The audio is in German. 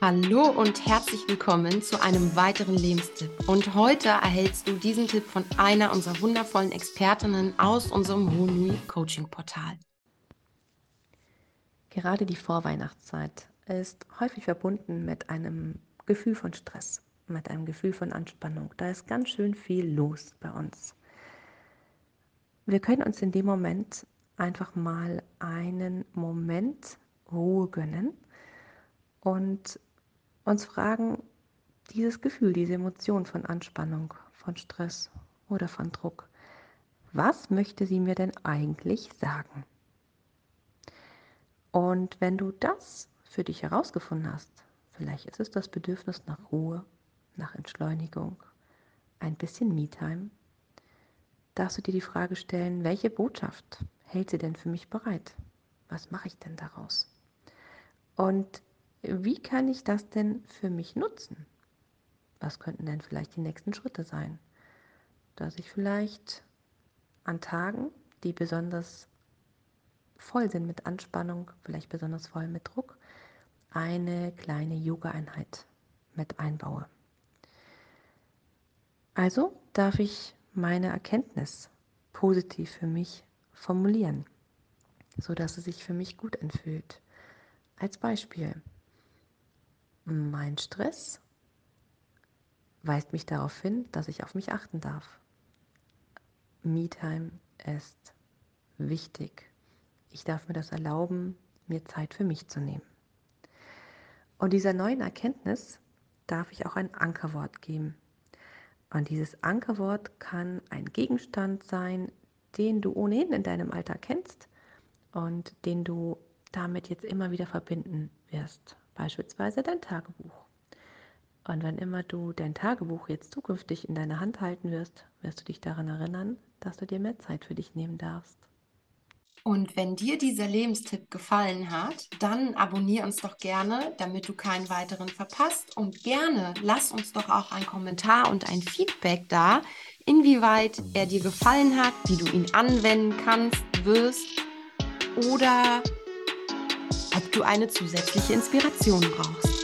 Hallo und herzlich willkommen zu einem weiteren Lebenstipp. Und heute erhältst du diesen Tipp von einer unserer wundervollen Expertinnen aus unserem Honui Coaching Portal. Gerade die Vorweihnachtszeit ist häufig verbunden mit einem Gefühl von Stress, mit einem Gefühl von Anspannung. Da ist ganz schön viel los bei uns. Wir können uns in dem Moment einfach mal einen Moment Ruhe gönnen und uns fragen, dieses Gefühl, diese Emotion von Anspannung, von Stress oder von Druck, was möchte sie mir denn eigentlich sagen? Und wenn du das für dich herausgefunden hast, vielleicht ist es das Bedürfnis nach Ruhe, nach Entschleunigung, ein bisschen Me-Time, darfst du dir die Frage stellen, welche Botschaft hält sie denn für mich bereit? Was mache ich denn daraus? Und wie kann ich das denn für mich nutzen? Was könnten denn vielleicht die nächsten Schritte sein? Dass ich vielleicht an Tagen, die besonders voll sind mit Anspannung, vielleicht besonders voll mit Druck, eine kleine Yoga-Einheit mit einbaue. Also darf ich meine Erkenntnis positiv für mich formulieren, sodass es sich für mich gut anfühlt. Als Beispiel, mein Stress weist mich darauf hin, dass ich auf mich achten darf. Me-Time ist wichtig. Ich darf mir das erlauben, mir Zeit für mich zu nehmen. Und dieser neuen Erkenntnis darf ich auch ein Ankerwort geben. Und dieses Ankerwort kann ein Gegenstand sein, den du ohnehin in deinem Alter kennst und den du damit jetzt immer wieder verbinden wirst beispielsweise dein Tagebuch. Und wenn immer du dein Tagebuch jetzt zukünftig in deiner Hand halten wirst, wirst du dich daran erinnern, dass du dir mehr Zeit für dich nehmen darfst. Und wenn dir dieser Lebenstipp gefallen hat, dann abonniere uns doch gerne, damit du keinen weiteren verpasst. Und gerne lass uns doch auch einen Kommentar und ein Feedback da, inwieweit er dir gefallen hat, wie du ihn anwenden kannst, wirst oder du eine zusätzliche Inspiration brauchst.